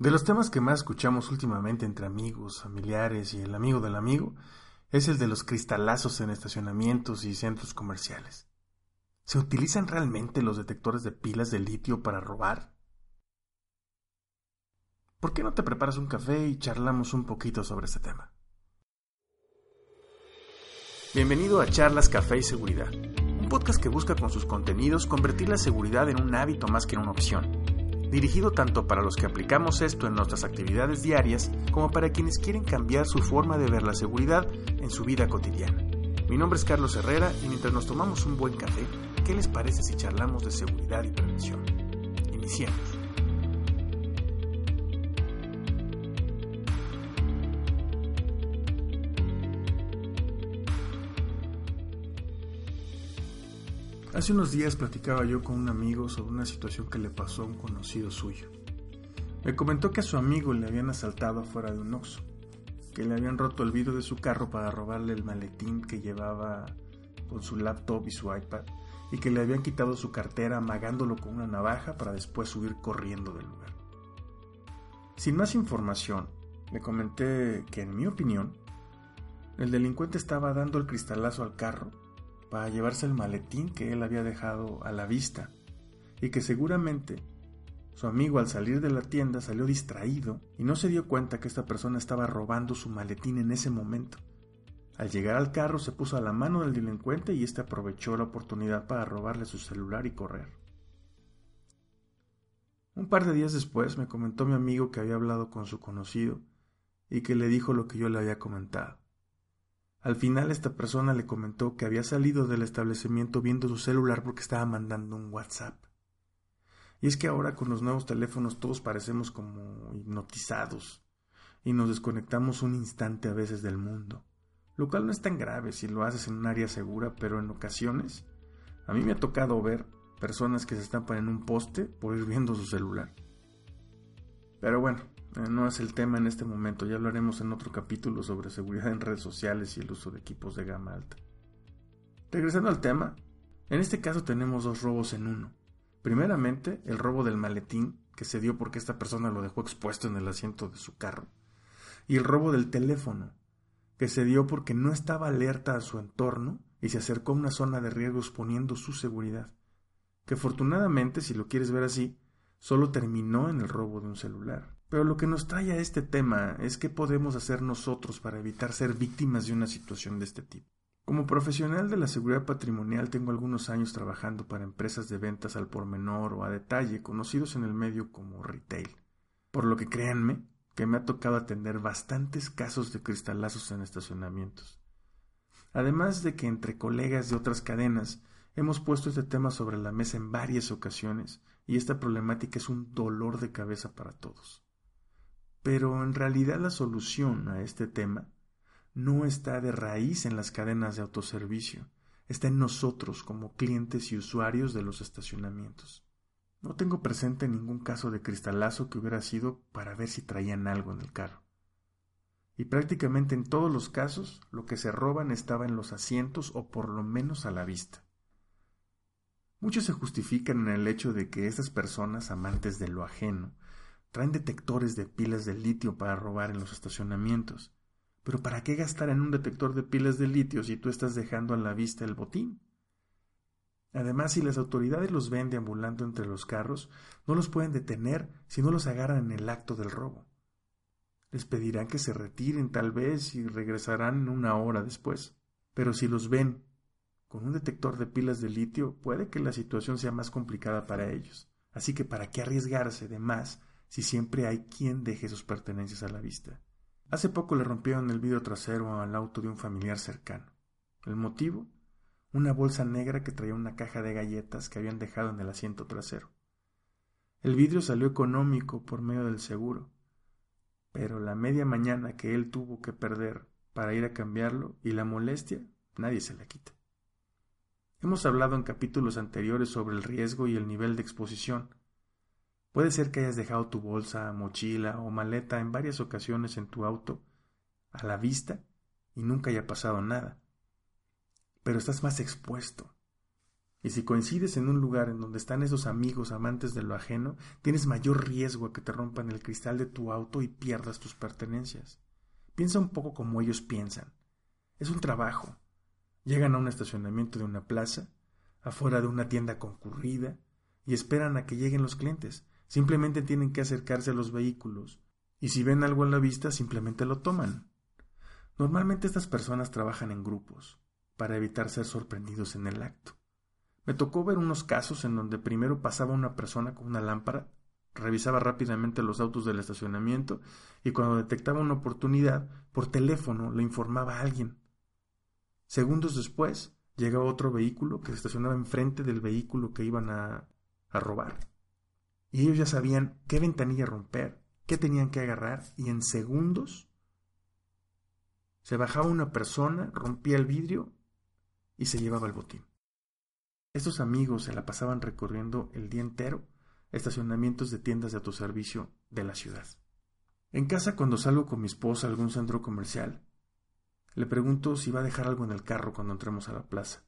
De los temas que más escuchamos últimamente entre amigos, familiares y el amigo del amigo es el de los cristalazos en estacionamientos y centros comerciales. ¿Se utilizan realmente los detectores de pilas de litio para robar? ¿Por qué no te preparas un café y charlamos un poquito sobre este tema? Bienvenido a Charlas Café y Seguridad, un podcast que busca con sus contenidos convertir la seguridad en un hábito más que en una opción dirigido tanto para los que aplicamos esto en nuestras actividades diarias como para quienes quieren cambiar su forma de ver la seguridad en su vida cotidiana. Mi nombre es Carlos Herrera y mientras nos tomamos un buen café, ¿qué les parece si charlamos de seguridad y prevención? Iniciemos. Hace unos días platicaba yo con un amigo sobre una situación que le pasó a un conocido suyo. Me comentó que a su amigo le habían asaltado afuera de un Oxxo, que le habían roto el vidrio de su carro para robarle el maletín que llevaba con su laptop y su iPad, y que le habían quitado su cartera amagándolo con una navaja para después subir corriendo del lugar. Sin más información, le comenté que en mi opinión, el delincuente estaba dando el cristalazo al carro para llevarse el maletín que él había dejado a la vista y que seguramente su amigo al salir de la tienda salió distraído y no se dio cuenta que esta persona estaba robando su maletín en ese momento. Al llegar al carro se puso a la mano del delincuente y éste aprovechó la oportunidad para robarle su celular y correr. Un par de días después me comentó mi amigo que había hablado con su conocido y que le dijo lo que yo le había comentado. Al final esta persona le comentó que había salido del establecimiento viendo su celular porque estaba mandando un WhatsApp. Y es que ahora con los nuevos teléfonos todos parecemos como hipnotizados y nos desconectamos un instante a veces del mundo, lo cual no es tan grave si lo haces en un área segura, pero en ocasiones a mí me ha tocado ver personas que se estampan en un poste por ir viendo su celular. Pero bueno, no es el tema en este momento, ya hablaremos en otro capítulo sobre seguridad en redes sociales y el uso de equipos de gama alta. Regresando al tema, en este caso tenemos dos robos en uno. Primeramente, el robo del maletín, que se dio porque esta persona lo dejó expuesto en el asiento de su carro. Y el robo del teléfono, que se dio porque no estaba alerta a su entorno y se acercó a una zona de riesgo exponiendo su seguridad. Que afortunadamente, si lo quieres ver así, solo terminó en el robo de un celular. Pero lo que nos trae a este tema es qué podemos hacer nosotros para evitar ser víctimas de una situación de este tipo. Como profesional de la seguridad patrimonial tengo algunos años trabajando para empresas de ventas al por menor o a detalle conocidos en el medio como retail. Por lo que créanme que me ha tocado atender bastantes casos de cristalazos en estacionamientos. Además de que entre colegas de otras cadenas hemos puesto este tema sobre la mesa en varias ocasiones y esta problemática es un dolor de cabeza para todos. Pero en realidad la solución a este tema no está de raíz en las cadenas de autoservicio, está en nosotros como clientes y usuarios de los estacionamientos. No tengo presente ningún caso de cristalazo que hubiera sido para ver si traían algo en el carro. Y prácticamente en todos los casos lo que se roban estaba en los asientos o por lo menos a la vista. Muchos se justifican en el hecho de que estas personas amantes de lo ajeno Traen detectores de pilas de litio para robar en los estacionamientos. Pero ¿para qué gastar en un detector de pilas de litio si tú estás dejando a la vista el botín? Además, si las autoridades los ven deambulando entre los carros, no los pueden detener si no los agarran en el acto del robo. Les pedirán que se retiren tal vez y regresarán una hora después. Pero si los ven con un detector de pilas de litio, puede que la situación sea más complicada para ellos. Así que ¿para qué arriesgarse de más si siempre hay quien deje sus pertenencias a la vista. Hace poco le rompieron el vidrio trasero al auto de un familiar cercano. ¿El motivo? Una bolsa negra que traía una caja de galletas que habían dejado en el asiento trasero. El vidrio salió económico por medio del seguro, pero la media mañana que él tuvo que perder para ir a cambiarlo y la molestia, nadie se la quita. Hemos hablado en capítulos anteriores sobre el riesgo y el nivel de exposición, Puede ser que hayas dejado tu bolsa, mochila o maleta en varias ocasiones en tu auto a la vista y nunca haya pasado nada. Pero estás más expuesto. Y si coincides en un lugar en donde están esos amigos amantes de lo ajeno, tienes mayor riesgo a que te rompan el cristal de tu auto y pierdas tus pertenencias. Piensa un poco como ellos piensan. Es un trabajo. Llegan a un estacionamiento de una plaza, afuera de una tienda concurrida, y esperan a que lleguen los clientes. Simplemente tienen que acercarse a los vehículos, y si ven algo a la vista, simplemente lo toman. Normalmente estas personas trabajan en grupos, para evitar ser sorprendidos en el acto. Me tocó ver unos casos en donde primero pasaba una persona con una lámpara, revisaba rápidamente los autos del estacionamiento y cuando detectaba una oportunidad, por teléfono le informaba a alguien. Segundos después, llegaba otro vehículo que se estacionaba enfrente del vehículo que iban a, a robar. Y ellos ya sabían qué ventanilla romper, qué tenían que agarrar y en segundos se bajaba una persona, rompía el vidrio y se llevaba el botín. Estos amigos se la pasaban recorriendo el día entero estacionamientos de tiendas de autoservicio de la ciudad. En casa, cuando salgo con mi esposa a algún centro comercial, le pregunto si va a dejar algo en el carro cuando entremos a la plaza.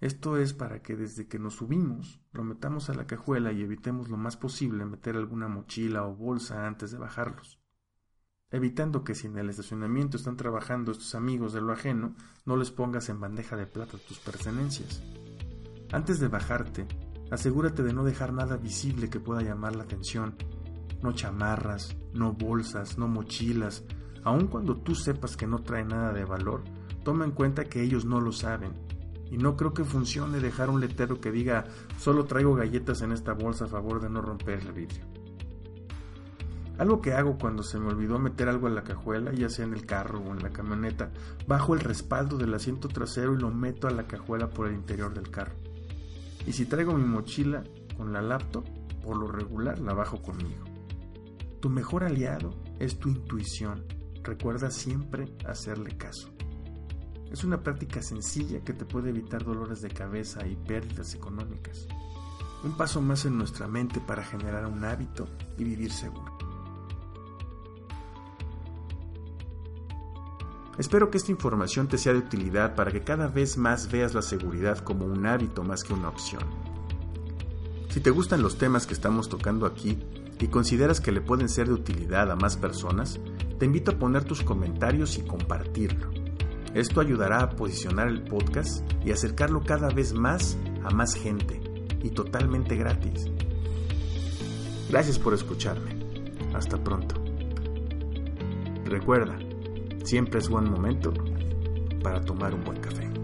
Esto es para que desde que nos subimos lo metamos a la cajuela y evitemos lo más posible meter alguna mochila o bolsa antes de bajarlos, evitando que si en el estacionamiento están trabajando estos amigos de lo ajeno, no les pongas en bandeja de plata tus pertenencias. Antes de bajarte, asegúrate de no dejar nada visible que pueda llamar la atención. No chamarras, no bolsas, no mochilas. Aun cuando tú sepas que no trae nada de valor, toma en cuenta que ellos no lo saben. Y no creo que funcione dejar un letrero que diga solo traigo galletas en esta bolsa a favor de no romper el vidrio. Algo que hago cuando se me olvidó meter algo en la cajuela, ya sea en el carro o en la camioneta, bajo el respaldo del asiento trasero y lo meto a la cajuela por el interior del carro. Y si traigo mi mochila con la laptop, por lo regular la bajo conmigo. Tu mejor aliado es tu intuición. Recuerda siempre hacerle caso. Es una práctica sencilla que te puede evitar dolores de cabeza y pérdidas económicas. Un paso más en nuestra mente para generar un hábito y vivir seguro. Espero que esta información te sea de utilidad para que cada vez más veas la seguridad como un hábito más que una opción. Si te gustan los temas que estamos tocando aquí y consideras que le pueden ser de utilidad a más personas, te invito a poner tus comentarios y compartirlo. Esto ayudará a posicionar el podcast y acercarlo cada vez más a más gente y totalmente gratis. Gracias por escucharme. Hasta pronto. Recuerda, Siempre es buen momento para tomar un buen café.